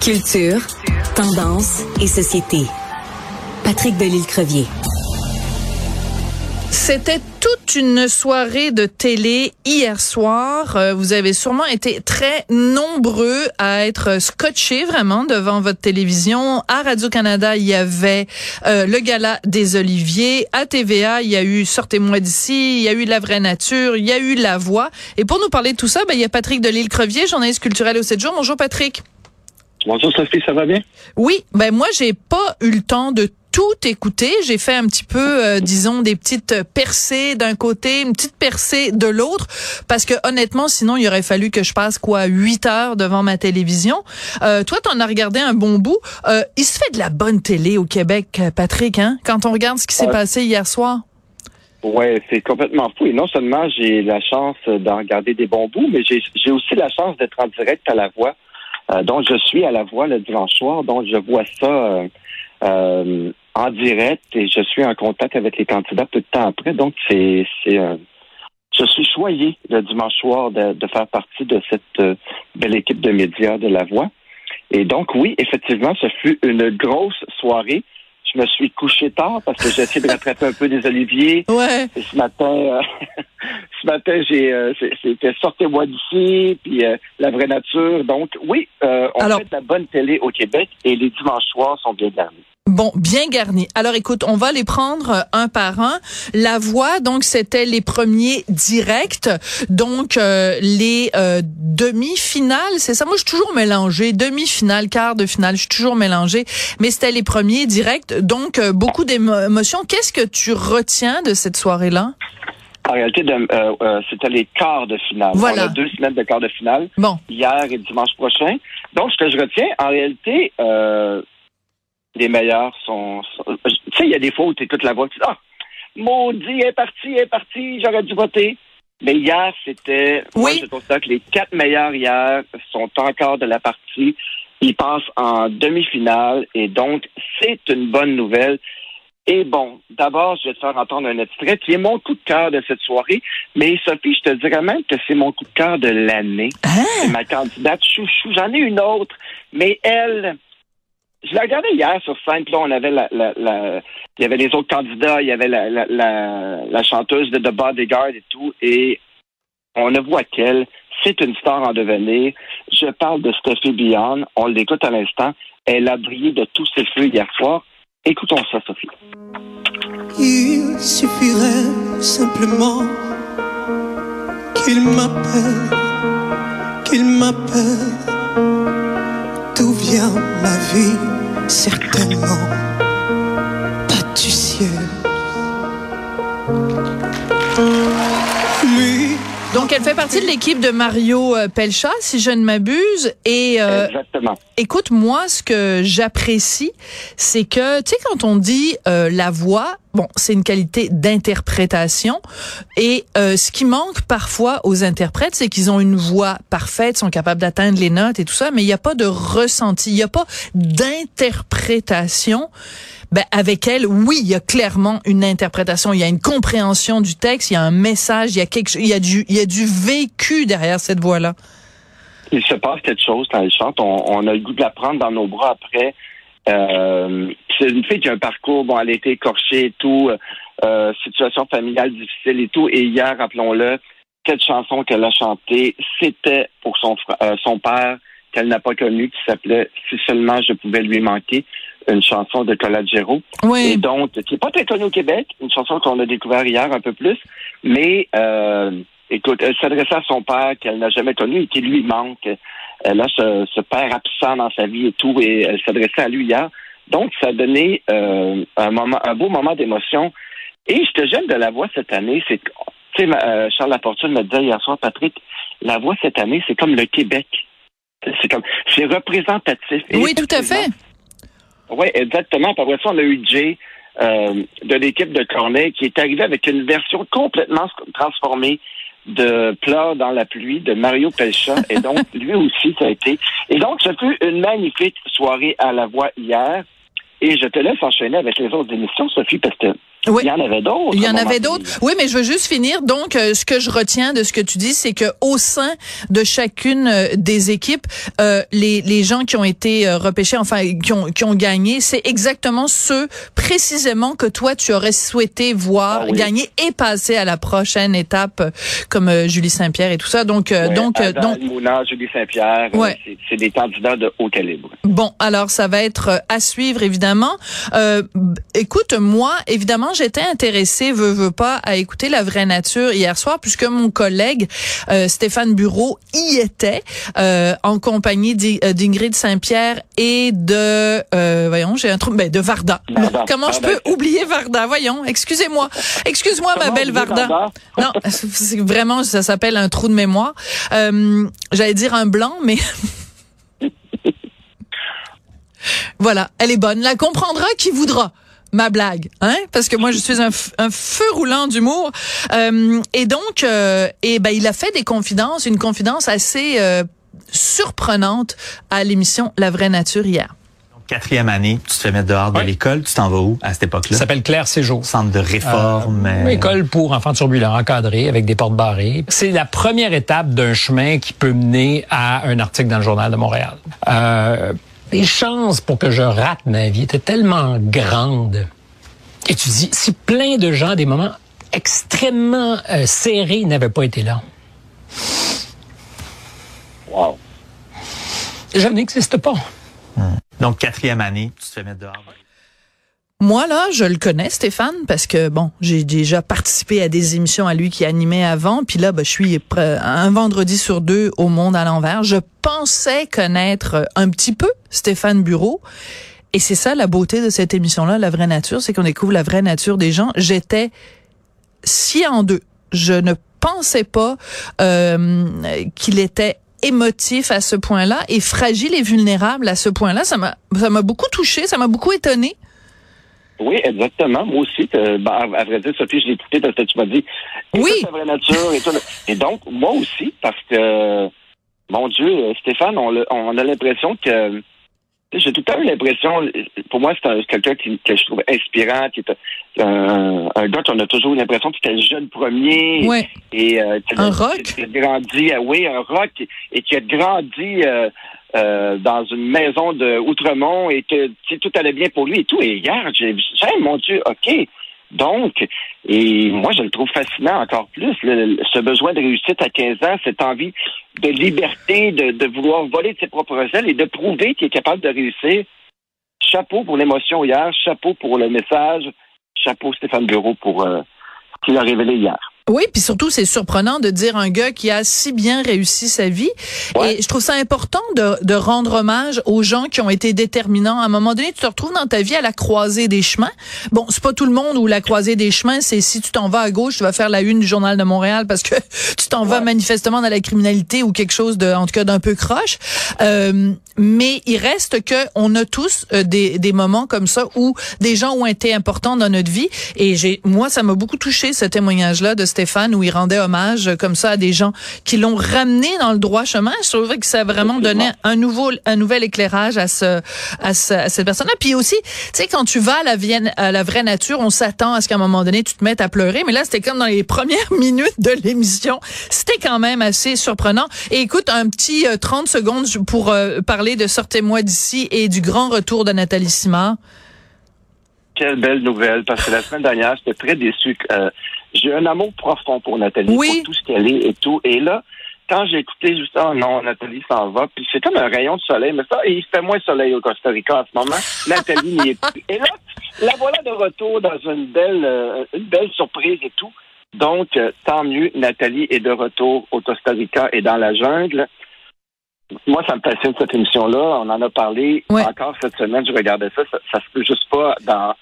Culture, tendance et société. Patrick Delisle-Crevier. C'était toute une soirée de télé hier soir. Euh, vous avez sûrement été très nombreux à être scotchés vraiment devant votre télévision. À Radio-Canada, il y avait euh, le gala des Oliviers. À TVA, il y a eu Sortez-moi d'ici, il y a eu La vraie nature, il y a eu La voix. Et pour nous parler de tout ça, ben, il y a Patrick Delisle-Crevier, journaliste culturel au 7 jours. Bonjour Patrick. Bonjour Sophie, ça va bien? Oui, ben moi j'ai pas eu le temps de tout écouter. J'ai fait un petit peu, euh, disons, des petites percées d'un côté, une petite percée de l'autre, parce que honnêtement, sinon, il aurait fallu que je passe quoi huit heures devant ma télévision. Euh, toi, t'en as regardé un bon bout. Euh, il se fait de la bonne télé au Québec, Patrick, hein? Quand on regarde ce qui s'est passé hier soir. Ouais, c'est complètement fou. Et non seulement j'ai la chance d'en regarder des bons bouts, mais j'ai aussi la chance d'être en direct à la voix euh, donc, je suis à la voix le dimanche soir, donc je vois ça euh, euh, en direct et je suis en contact avec les candidats peu de temps après. Donc, c'est, c'est je suis choyé le dimanche soir de, de faire partie de cette belle équipe de médias de la voix. Et donc, oui, effectivement, ce fut une grosse soirée je me suis couché tard parce que j'ai essayé de rattraper un peu des oliviers. Ouais. Et ce matin, euh, ce matin, j'ai euh, c'était sortez-moi d'ici, puis euh, la vraie nature. Donc oui, on fait de la bonne télé au Québec et les dimanches soirs sont bien garnis. Bon, bien garni. Alors écoute, on va les prendre euh, un par un. La voix, donc c'était les premiers directs, donc euh, les euh, demi-finales, c'est ça? Moi, je suis toujours mélangée, demi-finale, quart de finale, je suis toujours mélangée. Mais c'était les premiers directs, donc beaucoup d'émotions. Qu'est-ce que tu retiens de cette soirée-là? En réalité, c'était les quarts de finale. Voilà. On a deux semaines de quarts de finale. Bon. Hier et dimanche prochain. Donc, ce que je retiens, en réalité, les meilleurs sont. tu sais, il y a des fois où tu écoutes la voix, tu dis Ah, maudit, est parti, est parti, j'aurais dû voter. Mais hier, c'était. Oui. Moi, je trouve ça que les quatre meilleurs hier sont encore de la partie. Ils passent en demi-finale et donc, c'est une bonne nouvelle. Et bon, d'abord, je vais te faire entendre un extrait qui est mon coup de cœur de cette soirée. Mais Sophie, je te dirais même que c'est mon coup de cœur de l'année. Ah! C'est ma candidate chouchou. J'en ai une autre, mais elle, je l'ai regardé hier sur scène, puis là, on avait la, la, la, il y avait les autres candidats, il y avait la, la, la, chanteuse de The Bodyguard et tout, et on ne voit qu'elle. C'est une star en devenir. Je parle de Stephanie Beyond. On l'écoute à l'instant. Elle a brillé de tous ses feux hier soir. Écoutons ça, Sophie. Il suffirait simplement qu'il m'appelle, qu'il m'appelle. D'où vient ma vie? certainement? Donc, elle fait partie de l'équipe de Mario euh, Pelcha, si je ne m'abuse. Et euh, Exactement. Écoute, moi, ce que j'apprécie, c'est que, tu sais, quand on dit euh, la voix, bon, c'est une qualité d'interprétation. Et euh, ce qui manque parfois aux interprètes, c'est qu'ils ont une voix parfaite, sont capables d'atteindre les notes et tout ça, mais il n'y a pas de ressenti, il n'y a pas d'interprétation. Ben, avec elle, oui, il y a clairement une interprétation, il y a une compréhension du texte, il y a un message, il y a quelque, il y a du, il y a du vécu derrière cette voix-là. Il se passe quelque chose quand elle chante. On, a le goût de la prendre dans nos bras après. Euh, c'est une fille qui a un parcours, bon, elle a été écorchée et tout, euh, situation familiale difficile et tout. Et hier, rappelons-le, cette chanson qu'elle a chantée, c'était pour son, euh, son père qu'elle n'a pas connu, qui s'appelait Si seulement je pouvais lui manquer une chanson de Colagero. Oui. Et donc, qui n'est pas très connue au Québec, une chanson qu'on a découvert hier un peu plus, mais euh, écoute, elle s'adressait à son père qu'elle n'a jamais connu et qui lui manque. Elle a ce, père absent dans sa vie et tout, et elle s'adressait à lui hier. Donc, ça a donné euh, un moment, un beau moment d'émotion. Et je te gêne de la voix cette année, c'est tu sais, euh, Charles Laportune me disait hier soir, Patrick, la voix cette année, c'est comme le Québec. C'est comme, c'est représentatif. oui, tout à fait. Oui, exactement. Par exemple, on a eu Jay euh, de l'équipe de Corneille qui est arrivé avec une version complètement transformée de Pleurs dans la pluie de Mario Pelcha. Et donc, lui aussi, ça a été. Et donc, ça fut une magnifique soirée à la voix hier. Et je te laisse enchaîner avec les autres émissions, Sophie, parce que Il y en avait d'autres. Il y en avait d'autres. Oui, mais je veux juste finir. Donc, euh, ce que je retiens de ce que tu dis, c'est que au sein de chacune euh, des équipes, euh, les, les gens qui ont été repêchés, enfin qui ont qui ont gagné, c'est exactement ceux précisément que toi tu aurais souhaité voir ah gagner et passer à la prochaine étape, comme Julie Saint-Pierre et tout ça. Donc, donc, donc, Mouna, Julie Saint-Pierre, ouais. c'est des candidats de haut calibre. Bon, alors ça va être à suivre évidemment. écoute, moi, évidemment j'étais intéressée, veux, veux pas, à écouter La Vraie Nature hier soir, puisque mon collègue euh, Stéphane Bureau y était, euh, en compagnie euh, d'Ingrid Saint-Pierre et de, voyons, j'ai un trou, ben, de Varda. Comment je peux oublier Varda? Voyons, excusez-moi. Excuse-moi, ma belle Varda. Non, c'est vraiment, ça s'appelle un trou de mémoire. J'allais dire un blanc, mais... Voilà, elle est bonne. La comprendra qui voudra ma blague, hein? Parce que moi, je suis un, feu roulant d'humour. Euh, et donc, euh, et ben, il a fait des confidences, une confidence assez euh, surprenante à l'émission La vraie nature hier. Quatrième année, tu te fais mettre dehors de l'école. Tu t'en vas où à cette époque-là? Ça s'appelle Claire Séjour. Centre de réforme. Euh, école pour enfants turbulents, encadrés, avec des portes barrées. C'est la première étape d'un chemin qui peut mener à un article dans le Journal de Montréal. Euh, les chances pour que je rate ma vie étaient tellement grandes. Et tu dis, si plein de gens, des moments extrêmement euh, serrés, n'avaient pas été là. Wow. Je n'existe pas. Hmm. Donc, quatrième année, tu te fais mettre dehors. Moi, là, je le connais, Stéphane, parce que, bon, j'ai déjà participé à des émissions à lui qui animait avant. Puis là, ben, je suis un vendredi sur deux au Monde à l'envers. Je pensais connaître un petit peu Stéphane Bureau. Et c'est ça la beauté de cette émission-là, La vraie nature, c'est qu'on découvre la vraie nature des gens. J'étais si en deux. Je ne pensais pas euh, qu'il était émotif à ce point-là et fragile et vulnérable à ce point-là. Ça m'a, ça m'a beaucoup touché, ça m'a beaucoup étonné. Oui, exactement. Moi aussi, ben, à vrai dire, Sophie, je l'ai écouté parce que tu m'as dit. Oui. La vraie nature et, et donc, moi aussi, parce que, mon Dieu, Stéphane, on, on a l'impression que j'ai tout le temps eu l'impression, pour moi, c'est quelqu'un que je trouve inspirant, qui est un, un gars qu'on a toujours eu l'impression qu'il était le jeune premier. Ouais. Et, euh, un rock. Qui a grandi, euh, oui, un rock, et qui a grandi euh, euh, dans une maison de Outremont et que tout allait bien pour lui et tout. Et hier, j'ai dit, mon Dieu, OK. Donc, et moi, je le trouve fascinant encore plus, ce besoin de réussite à 15 ans, cette envie de liberté, de, vouloir voler de ses propres ailes et de prouver qu'il est capable de réussir. Chapeau pour l'émotion hier, chapeau pour le message, chapeau Stéphane Bureau pour euh, ce qu'il a révélé hier. Oui, puis surtout, c'est surprenant de dire un gars qui a si bien réussi sa vie. Et je trouve ça important de, de, rendre hommage aux gens qui ont été déterminants. À un moment donné, tu te retrouves dans ta vie à la croisée des chemins. Bon, c'est pas tout le monde où la croisée des chemins, c'est si tu t'en vas à gauche, tu vas faire la une du Journal de Montréal parce que tu t'en vas manifestement dans la criminalité ou quelque chose de, en tout cas, d'un peu croche. Euh, mais il reste que on a tous euh, des, des moments comme ça où des gens ont été importants dans notre vie. Et j'ai, moi, ça m'a beaucoup touché ce témoignage-là de Stéphane où il rendait hommage euh, comme ça à des gens qui l'ont ramené dans le droit chemin. Je trouvais que ça vraiment donné un nouveau, un nouvel éclairage à ce, à, ce, à cette personne-là. Puis aussi, tu sais, quand tu vas à la, Vienne, à la vraie nature, on s'attend à ce qu'à un moment donné, tu te mettes à pleurer. Mais là, c'était comme dans les premières minutes de l'émission. C'était quand même assez surprenant. Et écoute, un petit 30 euh, secondes pour euh, parler de Sortez-moi d'ici et du grand retour de Nathalie Simard. Quelle belle nouvelle, parce que la semaine dernière, j'étais très déçu. J'ai un amour profond pour Nathalie, pour tout ce qu'elle est et tout. Et là, quand j'ai écouté juste oh non, Nathalie s'en va, puis c'est comme un rayon de soleil, mais ça, il fait moins soleil au Costa Rica en ce moment. Nathalie n'y est plus. Et là, la voilà de retour dans une belle, euh, une belle surprise et tout. Donc, euh, tant mieux, Nathalie est de retour au Costa Rica et dans la jungle. Moi, ça me passionne cette émission-là. On en a parlé encore cette semaine. Je regardais ça. Ça, ça se peut juste pas dans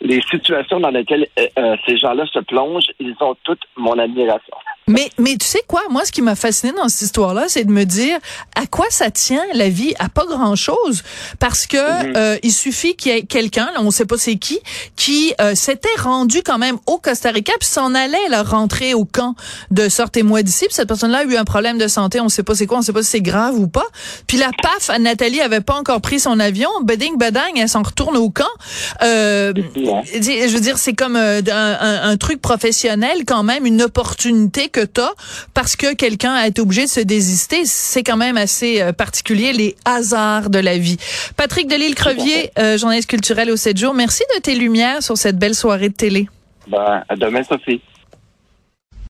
les situations dans lesquelles euh, euh, ces gens-là se plongent, ils ont toute mon admiration. Mais, mais tu sais quoi? Moi, ce qui m'a fasciné dans cette histoire-là, c'est de me dire à quoi ça tient la vie? À pas grand-chose. Parce que Mhm. euh, il suffit qu'il y ait quelqu'un, là, on sait pas c'est qui, qui euh, s'était rendu quand même au Costa Rica, puis s'en allait là, rentrer au camp de Sortez-moi d'ici. Puis cette personne-là a eu un problème de santé, on sait pas c'est quoi, on sait pas si c'est grave ou pas. Puis la paf, Nathalie avait pas encore pris son avion. Beding, bedang, elle s'en retourne au camp. Euh, je veux dire, c'est comme euh, un, un- un truc professionnel quand même, une opportunité que t'as parce que quelqu'un a été obligé de se désister. C'est quand même assez euh, particulier, les hasards de la vie. Patrick Delisle-Crevier, euh, journaliste culturel au 7 jours, merci de tes lumières sur cette belle soirée de télé. Ben, à demain, Sophie.